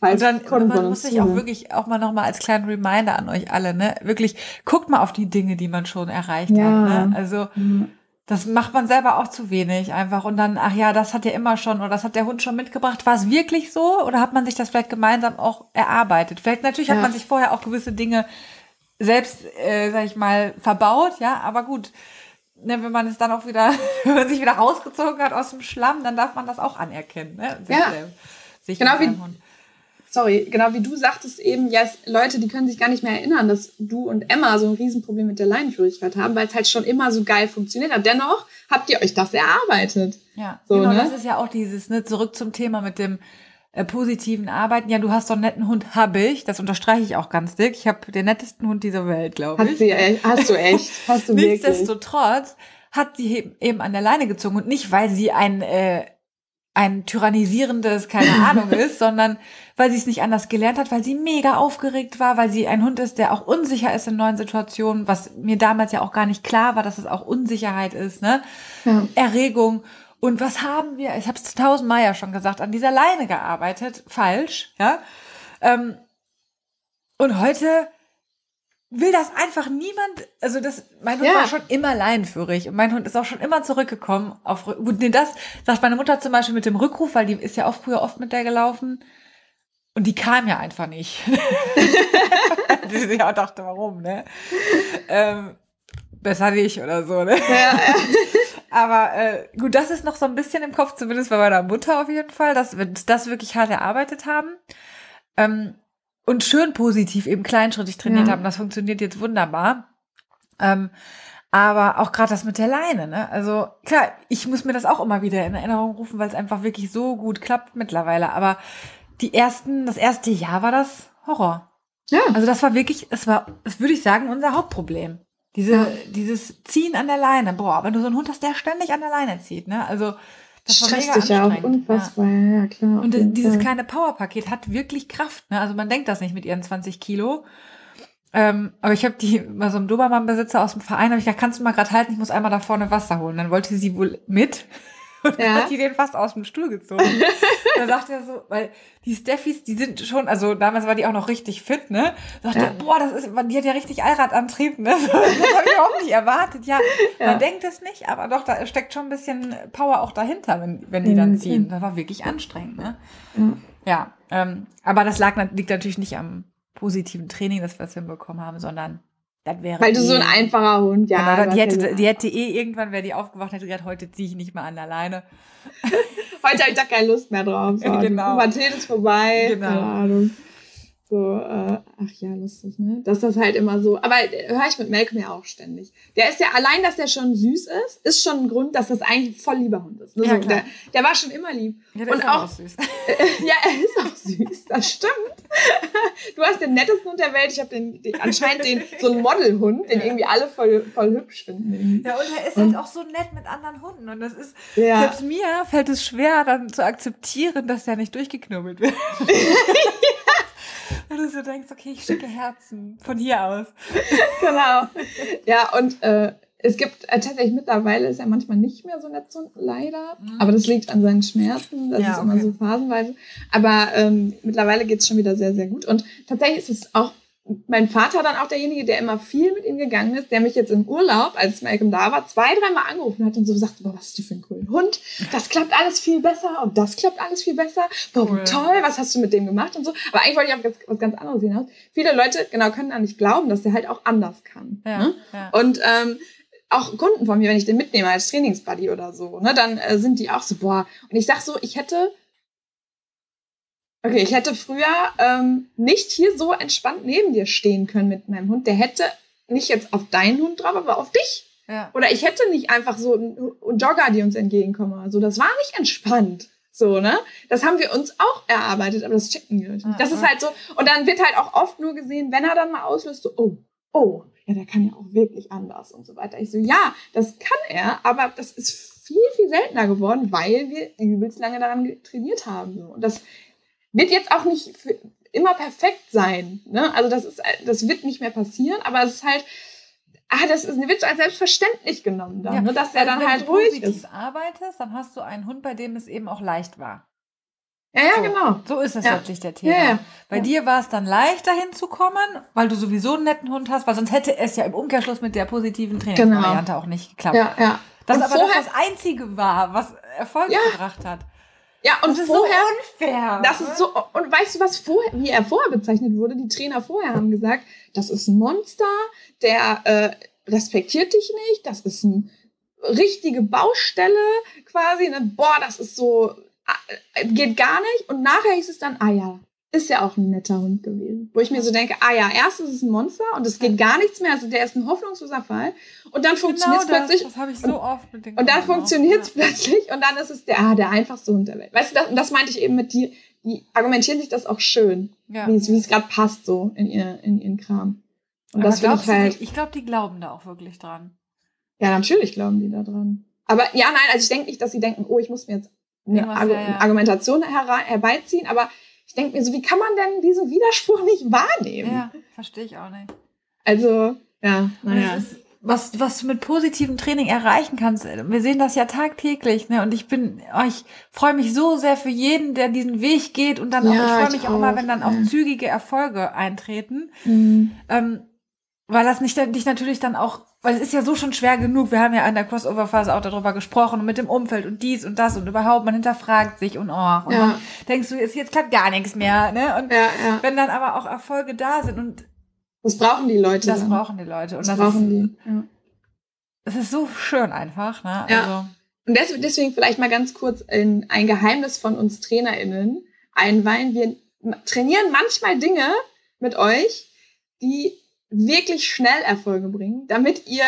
Falls und dann man muss sich auch wirklich auch mal nochmal als kleinen Reminder an euch alle, ne? Wirklich, guckt mal auf die Dinge, die man schon erreicht ja. hat. Ne? Also mhm. das macht man selber auch zu wenig einfach. Und dann, ach ja, das hat er immer schon oder das hat der Hund schon mitgebracht. War es wirklich so? Oder hat man sich das vielleicht gemeinsam auch erarbeitet? Vielleicht natürlich ja. hat man sich vorher auch gewisse Dinge selbst, äh, sag ich mal, verbaut, ja, aber gut. Ne, wenn man es dann auch wieder, wenn man sich wieder rausgezogen hat aus dem Schlamm, dann darf man das auch anerkennen. Ne? Sich ja. Selbst sich genau wie, sorry, genau wie du sagtest eben, ja, yes, Leute, die können sich gar nicht mehr erinnern, dass du und Emma so ein Riesenproblem mit der Leinenführigkeit haben, weil es halt schon immer so geil funktioniert hat. Dennoch habt ihr euch das erarbeitet. Ja, so, genau, ne? das ist ja auch dieses, ne, zurück zum Thema mit dem äh, positiven Arbeiten. Ja, du hast so einen netten Hund, habe ich. Das unterstreiche ich auch ganz dick. Ich habe den nettesten Hund dieser Welt, glaube ich. Echt? hast du echt? Hast du Nichtsdestotrotz hat sie eben an der Leine gezogen und nicht, weil sie ein äh, ein tyrannisierendes, keine Ahnung ist, sondern weil sie es nicht anders gelernt hat, weil sie mega aufgeregt war, weil sie ein Hund ist, der auch unsicher ist in neuen Situationen, was mir damals ja auch gar nicht klar war, dass es auch Unsicherheit ist, ne? Ja. Erregung. Und was haben wir, ich habe es tausendmal ja schon gesagt, an dieser Leine gearbeitet, falsch, ja? Ähm, und heute will das einfach niemand, also das, mein Hund ja. war schon immer leinenführig und mein Hund ist auch schon immer zurückgekommen auf, gut, nee, das sagt meine Mutter zum Beispiel mit dem Rückruf, weil die ist ja auch früher oft mit der gelaufen und die kam ja einfach nicht. die sich auch dachte, warum, ne? Ähm, besser nicht oder so, ne? Ja, ja. Aber äh, gut, das ist noch so ein bisschen im Kopf, zumindest bei meiner Mutter auf jeden Fall, dass wir das wirklich hart erarbeitet haben. Ähm, und schön positiv eben kleinschrittig trainiert ja. haben. Das funktioniert jetzt wunderbar. Ähm, aber auch gerade das mit der Leine, ne? Also klar, ich muss mir das auch immer wieder in Erinnerung rufen, weil es einfach wirklich so gut klappt mittlerweile. Aber die ersten, das erste Jahr war das Horror. Ja. Also das war wirklich, es war, das würde ich sagen, unser Hauptproblem. Diese, ja. dieses Ziehen an der Leine. Boah, wenn du so einen Hund hast, der ständig an der Leine zieht, ne? Also das war mega dich ja auch unfassbar, ja, ja klar. Und dieses Fall. kleine Powerpaket hat wirklich Kraft. Ne? Also man denkt das nicht mit ihren 20 Kilo. Ähm, aber ich habe die bei so einem Dobermann-Besitzer aus dem Verein, habe ich gesagt, kannst du mal gerade halten, ich muss einmal da vorne Wasser holen. Dann wollte sie wohl mit. Und ja. hat die den fast aus dem Stuhl gezogen. da sagt er so, weil die Steffis, die sind schon, also damals war die auch noch richtig fit, ne? Sagt ja. er, boah, das ist, die hat ja richtig Allradantrieb, ne? Das habe ich auch nicht erwartet. Ja, ja, man denkt es nicht, aber doch, da steckt schon ein bisschen Power auch dahinter, wenn, wenn die dann mhm. ziehen. Das war wirklich anstrengend, ne? Mhm. Ja, ähm, aber das lag, liegt natürlich nicht am positiven Training, das wir es hinbekommen haben, sondern das wäre. Weil du so ein eh einfacher Hund, ja. Genau, die, hätte, die hätte eh irgendwann, wäre die aufgewacht, hätte gesagt, heute ziehe ich nicht mehr an alleine. heute habe ich da keine Lust mehr drauf. So. Genau. Pubertät ist vorbei. Genau. Keine Ahnung. So, äh, ach ja, lustig, ne? Dass das halt immer so. Aber äh, höre ich mit Malcolm ja auch ständig. Der ist ja allein, dass der schon süß ist, ist schon ein Grund, dass das eigentlich voll lieber Hund ist. Ne? Ja, so, der, der, war schon immer lieb. Ja, der Und ist auch, auch süß. Äh, ja, er ist auch süß, das stimmt. Du hast den nettesten Hund der Welt. Ich habe den, den, anscheinend den, so einen Modelhund, den ja. irgendwie alle voll, voll hübsch finden. Ja, und er ist halt auch so nett mit anderen Hunden. Und das ist, ja. selbst mir fällt es schwer, dann zu akzeptieren, dass der nicht durchgeknubbelt wird. Weil du so denkst, okay, ich schicke Herzen von hier aus. genau. Ja, und äh, es gibt äh, tatsächlich mittlerweile ist er manchmal nicht mehr so nett, so, leider. Mhm. Aber das liegt an seinen Schmerzen. Das ja, ist immer okay. so phasenweise. Aber ähm, mittlerweile geht es schon wieder sehr, sehr gut. Und tatsächlich ist es auch mein Vater dann auch derjenige, der immer viel mit ihm gegangen ist, der mich jetzt im Urlaub, als Malcolm da war, zwei, dreimal angerufen hat und so gesagt, boah, was ist du für ein cooler Hund? Das klappt alles viel besser und das klappt alles viel besser. Boah, cool. toll, was hast du mit dem gemacht und so. Aber eigentlich wollte ich auch was ganz anderes hinaus. Viele Leute, genau, können da nicht glauben, dass der halt auch anders kann. Ja, ne? ja. Und ähm, auch Kunden von mir, wenn ich den mitnehme als Trainingsbuddy oder so, ne, dann äh, sind die auch so, boah. Und ich sag so, ich hätte Okay, ich hätte früher ähm, nicht hier so entspannt neben dir stehen können mit meinem Hund. Der hätte nicht jetzt auf deinen Hund drauf, aber auf dich. Ja. Oder ich hätte nicht einfach so einen Jogger, die uns entgegenkommen. Also das war nicht entspannt. So, ne? Das haben wir uns auch erarbeitet, aber das checken wir nicht. Ah, das ist halt so. Und dann wird halt auch oft nur gesehen, wenn er dann mal auslöst, so, oh, oh, ja, der kann ja auch wirklich anders und so weiter. Ich so, ja, das kann er, aber das ist viel, viel seltener geworden, weil wir übelst lange daran trainiert haben. Und das wird jetzt auch nicht immer perfekt sein. Ne? Also das ist, das wird nicht mehr passieren, aber es ist halt, ah, das ist, wird als selbstverständlich genommen dann, ja, ne? dass er dann halt ruhig ist. Wenn du arbeitest, dann hast du einen Hund, bei dem es eben auch leicht war. Ja, ja, so, genau. So ist das ja. letztlich der Thema. Ja. Bei dir war es dann leichter hinzukommen, weil du sowieso einen netten Hund hast, weil sonst hätte es ja im Umkehrschluss mit der positiven Trainingsvariante genau. auch nicht geklappt. Ja, ja. Das und aber vorher, das, das Einzige war, was Erfolg gebracht hat. Ja, und das ist vorher, so unfair. Das ist so, und weißt du, was vorher, wie er vorher bezeichnet wurde? Die Trainer vorher haben gesagt, das ist ein Monster, der äh, respektiert dich nicht, das ist eine richtige Baustelle quasi, ne? boah, das ist so, äh, geht gar nicht. Und nachher hieß es dann, ah ja, ist ja auch ein netter Hund gewesen. Wo ich mir so denke, ah ja, erst ist es ein Monster und es geht gar nichts mehr, also der ist ein hoffnungsloser Fall. Und dann funktioniert es genau plötzlich. Das habe ich so oft mit den Und dann funktioniert es ja. plötzlich und dann ist es der, ah, der einfachste Hund der Welt. Weißt du, das, und das meinte ich eben mit dir, die argumentieren sich das auch schön, ja. wie es, gerade passt so in, ihr, in ihren Kram. Und Aber das finde ich halt. Ich glaube, die glauben da auch wirklich dran. Ja, natürlich glauben die da dran. Aber ja, nein, also ich denke nicht, dass sie denken, oh, ich muss mir jetzt eine Argu ja, Argumentation her herbeiziehen, aber denke mir so, wie kann man denn diesen Widerspruch nicht wahrnehmen? Ja, verstehe ich auch nicht. Also, ja, naja. Was, was du mit positivem Training erreichen kannst, wir sehen das ja tagtäglich, ne? Und ich bin, oh, ich freue mich so sehr für jeden, der diesen Weg geht und dann auch, ja, ich freue mich auch, auch mal, wenn dann auch zügige Erfolge eintreten. Mhm. Ähm, weil das nicht dich natürlich dann auch, weil es ist ja so schon schwer genug. Wir haben ja an der Crossover-Phase auch darüber gesprochen und mit dem Umfeld und dies und das und überhaupt, man hinterfragt sich und oh, und ja. dann denkst du, jetzt, jetzt klappt gar nichts mehr, ne? Und ja, ja. wenn dann aber auch Erfolge da sind und das brauchen die Leute. Das dann. brauchen die Leute. Und das, das brauchen ist, die. Ja. Es ist so schön einfach, ne? Ja. Also. Und deswegen vielleicht mal ganz kurz in ein Geheimnis von uns TrainerInnen einweihen. Wir trainieren manchmal Dinge mit euch, die wirklich schnell Erfolge bringen, damit ihr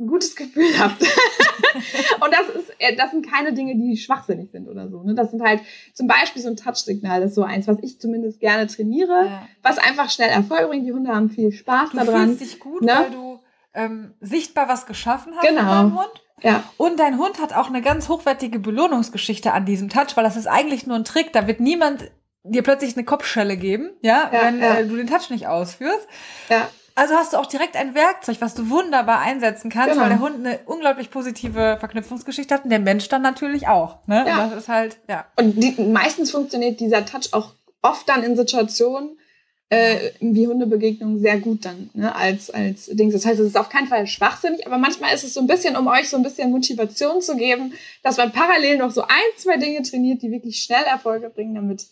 ein gutes Gefühl habt. und das ist, äh, das sind keine Dinge, die schwachsinnig sind oder so. Ne? Das sind halt zum Beispiel so ein Touch-Signal, das ist so eins, was ich zumindest gerne trainiere, ja. was einfach schnell Erfolg bringt. Die Hunde haben viel Spaß du daran. Du fühlst dich gut, ne? weil du ähm, sichtbar was geschaffen hast genau. mit deinem Hund. Ja. Und dein Hund hat auch eine ganz hochwertige Belohnungsgeschichte an diesem Touch, weil das ist eigentlich nur ein Trick. Da wird niemand dir plötzlich eine Kopfschelle geben, ja, ja wenn ja. Äh, du den Touch nicht ausführst. Ja. Also hast du auch direkt ein Werkzeug, was du wunderbar einsetzen kannst, genau. weil der Hund eine unglaublich positive Verknüpfungsgeschichte hat und der Mensch dann natürlich auch. Ne? Ja. Und das ist halt, ja. Und die, meistens funktioniert dieser Touch auch oft dann in Situationen, äh, wie Hundebegegnungen sehr gut dann, ne, als, als Dings. Das heißt, es ist auf keinen Fall schwachsinnig, aber manchmal ist es so ein bisschen, um euch so ein bisschen Motivation zu geben, dass man parallel noch so ein, zwei Dinge trainiert, die wirklich schnell Erfolge bringen, damit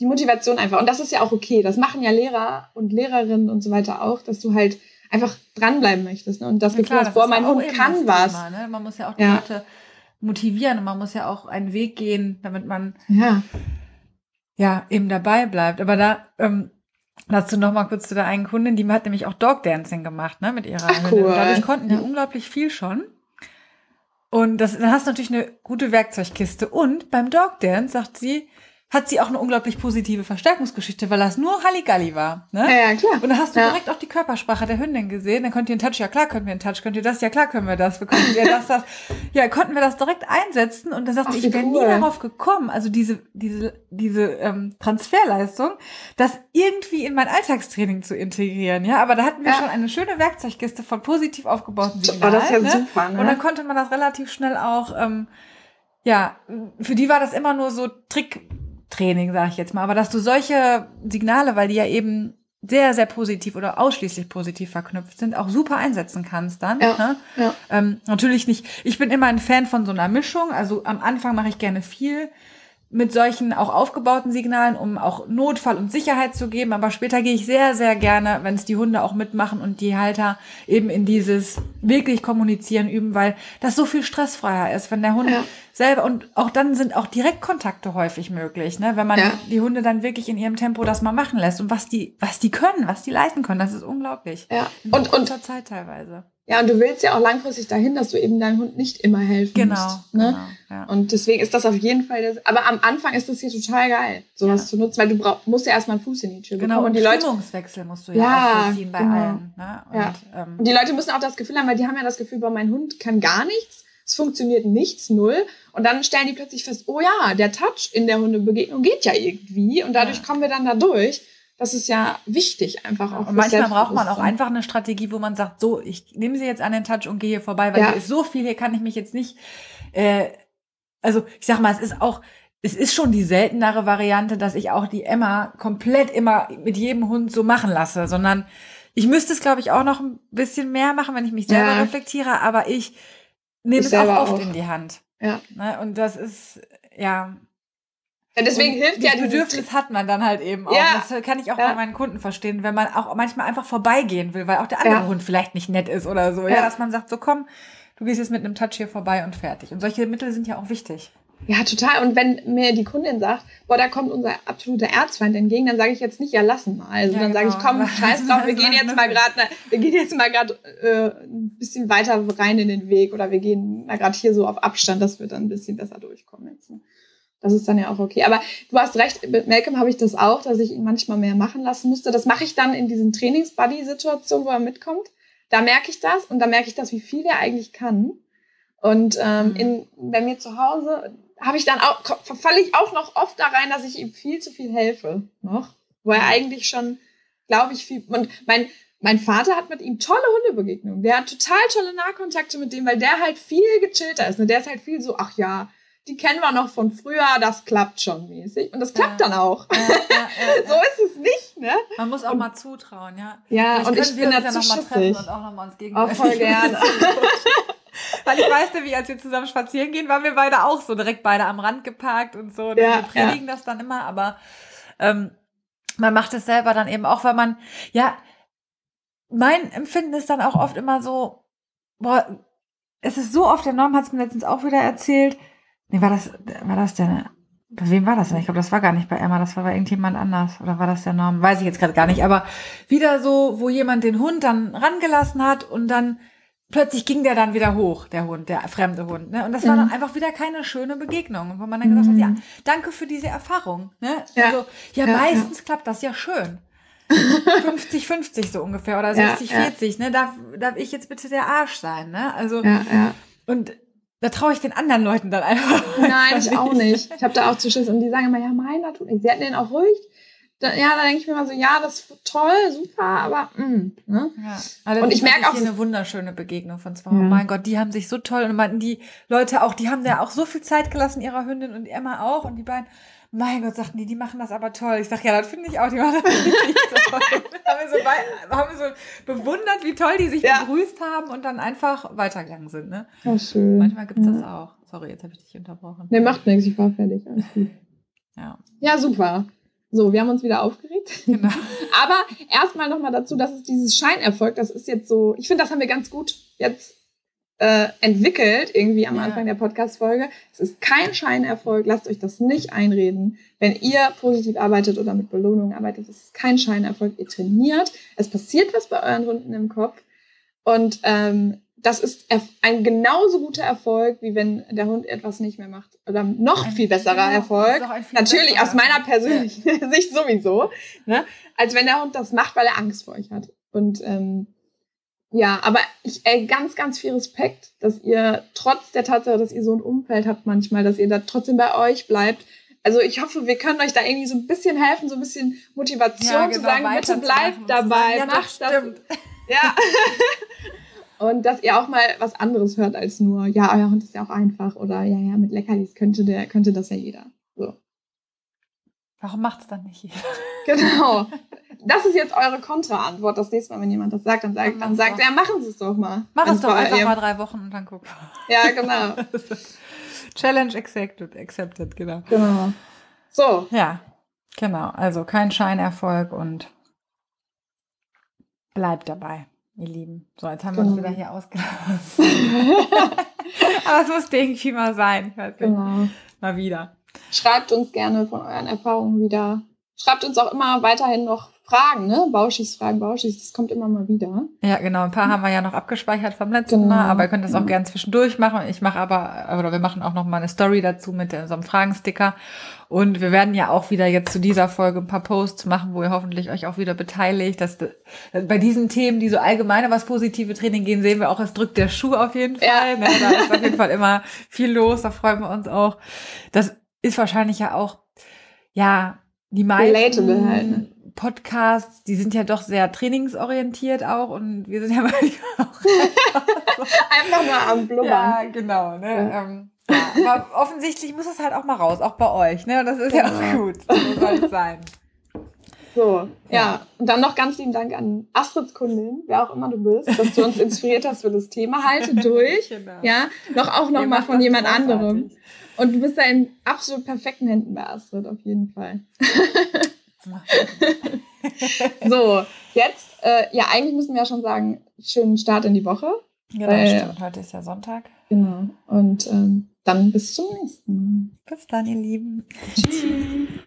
die Motivation einfach, und das ist ja auch okay, das machen ja Lehrer und Lehrerinnen und so weiter auch, dass du halt einfach dranbleiben möchtest. Ne? Und das ja, Gefühl hast, boah, mein Hund kann was. Thema, ne? Man muss ja auch die ja. Leute motivieren und man muss ja auch einen Weg gehen, damit man ja, ja eben dabei bleibt. Aber da ähm, dazu noch mal kurz zu der einen Kundin, die hat nämlich auch Dog Dancing gemacht, ne, mit ihrer Ach, cool. Dadurch konnten die unglaublich viel schon. Und das, dann hast du natürlich eine gute Werkzeugkiste. Und beim Dog Dance sagt sie, hat sie auch eine unglaublich positive Verstärkungsgeschichte, weil das nur Halligalli war. Ne? Ja, ja, klar. Und dann hast du ja. direkt auch die Körpersprache der Hündin gesehen. Dann könnt ihr einen Touch, ja klar können wir einen Touch, könnt ihr das, ja klar können wir das, wir konnten wir das, das. Ja, konnten wir das direkt einsetzen und dann sagte Ach, ich, wäre nie darauf gekommen, also diese, diese, diese ähm, Transferleistung, das irgendwie in mein Alltagstraining zu integrieren. Ja, aber da hatten wir ja. schon eine schöne Werkzeugkiste von positiv aufgebauten Signalen. Oh, das ist ja ne? super, ne? Und dann konnte man das relativ schnell auch, ähm, ja, für die war das immer nur so Trick Training, sage ich jetzt mal, aber dass du solche Signale, weil die ja eben sehr, sehr positiv oder ausschließlich positiv verknüpft sind, auch super einsetzen kannst dann. Ja, ne? ja. Ähm, natürlich nicht. Ich bin immer ein Fan von so einer Mischung. Also am Anfang mache ich gerne viel mit solchen auch aufgebauten Signalen, um auch Notfall und Sicherheit zu geben. Aber später gehe ich sehr, sehr gerne, wenn es die Hunde auch mitmachen und die Halter eben in dieses wirklich kommunizieren üben, weil das so viel stressfreier ist, wenn der Hund ja. selber und auch dann sind auch Direktkontakte häufig möglich, ne? wenn man ja. die Hunde dann wirklich in ihrem Tempo das mal machen lässt und was die, was die können, was die leisten können, das ist unglaublich. Ja. Und, und zur Zeit teilweise. Ja, und du willst ja auch langfristig dahin, dass du eben deinem Hund nicht immer helfen genau, musst. Ne? Genau, ja. Und deswegen ist das auf jeden Fall, das, aber am Anfang ist das hier total geil, sowas ja. zu nutzen, weil du brauch, musst ja erstmal einen Fuß in die Tür genau, bekommen. Und die Stimmungswechsel Leute, musst du ja, ja auch vollziehen bei genau. allen. Ne? Und, ja. Ähm, und die Leute müssen auch das Gefühl haben, weil die haben ja das Gefühl, boah, mein Hund kann gar nichts, es funktioniert nichts, null. Und dann stellen die plötzlich fest, oh ja, der Touch in der Hundebegegnung geht ja irgendwie und dadurch kommen wir dann da durch das ist ja wichtig einfach auch. Und manchmal braucht man auch einfach eine Strategie, wo man sagt, so, ich nehme sie jetzt an den Touch und gehe hier vorbei, weil ja. hier ist so viel, hier kann ich mich jetzt nicht, äh, also ich sag mal, es ist auch, es ist schon die seltenere Variante, dass ich auch die Emma komplett immer mit jedem Hund so machen lasse, sondern ich müsste es, glaube ich, auch noch ein bisschen mehr machen, wenn ich mich selber ja. reflektiere, aber ich nehme ich es auch oft auch. in die Hand. Ja. Ne? Und das ist, ja, ja, deswegen und hilft ja das Bedürfnis hat man dann halt eben auch. Ja. Das kann ich auch ja. bei meinen Kunden verstehen, wenn man auch manchmal einfach vorbeigehen will, weil auch der andere ja. Hund vielleicht nicht nett ist oder so. Ja. dass man sagt, so komm, du gehst jetzt mit einem Touch hier vorbei und fertig. Und solche Mittel sind ja auch wichtig. Ja, total. Und wenn mir die Kundin sagt, boah, da kommt unser absoluter Erzfeind entgegen, dann sage ich jetzt nicht, ja, lassen mal. Also dann genau. sage ich, komm, scheiß drauf, wir gehen jetzt mal gerade, wir gehen jetzt mal gerade äh, ein bisschen weiter rein in den Weg oder wir gehen mal gerade hier so auf Abstand, dass wir dann ein bisschen besser durchkommen jetzt. Das ist dann ja auch okay. Aber du hast recht, mit Malcolm habe ich das auch, dass ich ihn manchmal mehr machen lassen musste. Das mache ich dann in diesen Trainings-Buddy-Situationen, wo er mitkommt. Da merke ich das und da merke ich das, wie viel er eigentlich kann. Und ähm, mhm. in, bei mir zu Hause habe ich dann auch, verfalle ich auch noch oft da rein, dass ich ihm viel zu viel helfe noch. Wo er eigentlich schon, glaube ich, viel. Und mein, mein Vater hat mit ihm tolle Hundebegegnungen. Der hat total tolle Nahkontakte mit dem, weil der halt viel gechillter ist. Ne? Der ist halt viel so, ach ja, die kennen wir noch von früher, das klappt schon mäßig. Und das klappt ja. dann auch. Ja, ja, so ist es nicht, ne? Man muss auch und, mal zutrauen, ja. Ja, und ich bin da ja noch mal treffen und auch noch mal uns gegenüber. Auch voll gerne. Weil ich weiß wie als wir zusammen spazieren gehen, waren wir beide auch so direkt beide am Rand geparkt und so. Und wir predigen das dann immer, aber ähm, man macht es selber dann eben auch, weil man, ja, mein Empfinden ist dann auch oft immer so, boah, es ist so oft, der Norm hat es mir letztens auch wieder erzählt, Nee, war das, war das der, bei wem war das denn? Ich glaube, das war gar nicht bei Emma, das war bei irgendjemand anders. Oder war das der Norm? Weiß ich jetzt gerade gar nicht. Aber wieder so, wo jemand den Hund dann rangelassen hat und dann plötzlich ging der dann wieder hoch, der Hund, der fremde Hund. Ne? Und das war dann mhm. einfach wieder keine schöne Begegnung, wo man dann gesagt hat, ja, mhm. danke für diese Erfahrung. Ne? Ja, also, ja, ja meistens ja. klappt das ja schön. 50-50 so ungefähr oder 60-40, ne? Darf, darf ich jetzt bitte der Arsch sein, ne? Also, ja, ja. und da traue ich den anderen Leuten dann einfach. Nein, ich auch nicht. Ich habe da auch zu Schiss und die sagen immer, ja, meiner tut nicht. Sie hätten den auch ruhig da, ja, da denke ich mir mal so, ja, das ist toll, super, aber mm, ne? Ja. Also Und ich merke auch, eine wunderschöne Begegnung von zwei. Ja. Oh mein Gott, die haben sich so toll und meinten die Leute auch, die haben ja auch so viel Zeit gelassen, ihrer Hündin und Emma auch und die beiden. Mein Gott, sagten die, die machen das aber toll. Ich sag, ja, das finde ich auch, die machen das richtig toll. haben, wir so, haben wir so bewundert, wie toll die sich ja. begrüßt haben und dann einfach weitergegangen sind. Ne? Ja, schön. Manchmal gibt es ja. das auch. Sorry, jetzt habe ich dich unterbrochen. Nee, macht nichts, ich war fertig. Ja. Ja, super. So, wir haben uns wieder aufgeregt. Genau. Aber erstmal nochmal dazu, dass es dieses Scheinerfolg, das ist jetzt so, ich finde, das haben wir ganz gut jetzt äh, entwickelt, irgendwie am ja. Anfang der Podcast-Folge. Es ist kein Scheinerfolg, lasst euch das nicht einreden. Wenn ihr positiv arbeitet oder mit Belohnungen arbeitet, es ist kein Scheinerfolg. Ihr trainiert, es passiert was bei euren Runden im Kopf. Und ähm, das ist ein genauso guter Erfolg, wie wenn der Hund etwas nicht mehr macht. Oder noch ein, viel besserer genau, Erfolg. Viel Natürlich besserer. aus meiner persönlichen ja. Sicht sowieso. Ne? Als wenn der Hund das macht, weil er Angst vor euch hat. Und ähm, ja, aber ich ey, ganz, ganz viel Respekt, dass ihr trotz der Tatsache, dass ihr so ein Umfeld habt manchmal, dass ihr da trotzdem bei euch bleibt. Also ich hoffe, wir können euch da irgendwie so ein bisschen helfen, so ein bisschen Motivation ja, genau, zu sagen, bitte bleibt dabei, ja, macht das. Stimmt. Ja. Und dass ihr auch mal was anderes hört als nur, ja, euer Hund ist ja auch einfach oder ja, ja, mit Leckerlis könnte, der, könnte das ja jeder. Warum macht es dann nicht jeder? Genau. Das ist jetzt eure Kontraantwort. Das nächste Mal, wenn jemand das sagt, dann sagt, dann sagt er, machen Sie es doch mal. Mach es doch einfach mal drei Wochen und dann guck. Ja, genau. Challenge accepted, accepted, genau. Genau. So. Ja, genau. Also kein Scheinerfolg und bleibt dabei ihr Lieben. So, jetzt haben wir uns genau. wieder hier ausgelassen. Aber es musste irgendwie mal sein. Genau. Mal wieder. Schreibt uns gerne von euren Erfahrungen wieder. Schreibt uns auch immer weiterhin noch Fragen, ne? Bauschis Fragen, Bauschis, das kommt immer mal wieder. Ja, genau. Ein paar haben wir ja noch abgespeichert vom letzten genau. Mal, aber ihr könnt das auch ja. gerne zwischendurch machen. Ich mache aber, oder wir machen auch noch mal eine Story dazu mit so einem Fragensticker. Und wir werden ja auch wieder jetzt zu dieser Folge ein paar Posts machen, wo ihr hoffentlich euch auch wieder beteiligt. Dass, bei diesen Themen, die so allgemeine was positive Training gehen, sehen wir auch, es drückt der Schuh auf jeden Fall. Ja. Ne? Da ist auf jeden Fall immer viel los, da freuen wir uns auch. Das ist wahrscheinlich ja auch, ja, die meisten halt, ne? Podcasts, die sind ja doch sehr trainingsorientiert auch und wir sind ja manchmal auch einfach nur am Blubbern. Ja, genau. Ne? Ja. Ähm, ja, aber offensichtlich muss es halt auch mal raus, auch bei euch. Ne? Und das ist genau. ja auch genau. gut. So soll es sein. So, ja. ja. Und dann noch ganz lieben Dank an Astrids Kundin, wer auch immer du bist, dass du uns inspiriert hast für das Thema. Halte durch. Genau. Ja, noch auch noch Ihr mal von jemand großartig. anderem. Und du bist da in absolut perfekten Händen bei Astrid, auf jeden Fall. so, jetzt, äh, ja, eigentlich müssen wir ja schon sagen, schönen Start in die Woche. Genau, weil, stimmt. Heute ist ja Sonntag. Genau. Und ähm, dann bis zum nächsten Mal. Bis dann, ihr Lieben. Tschüss.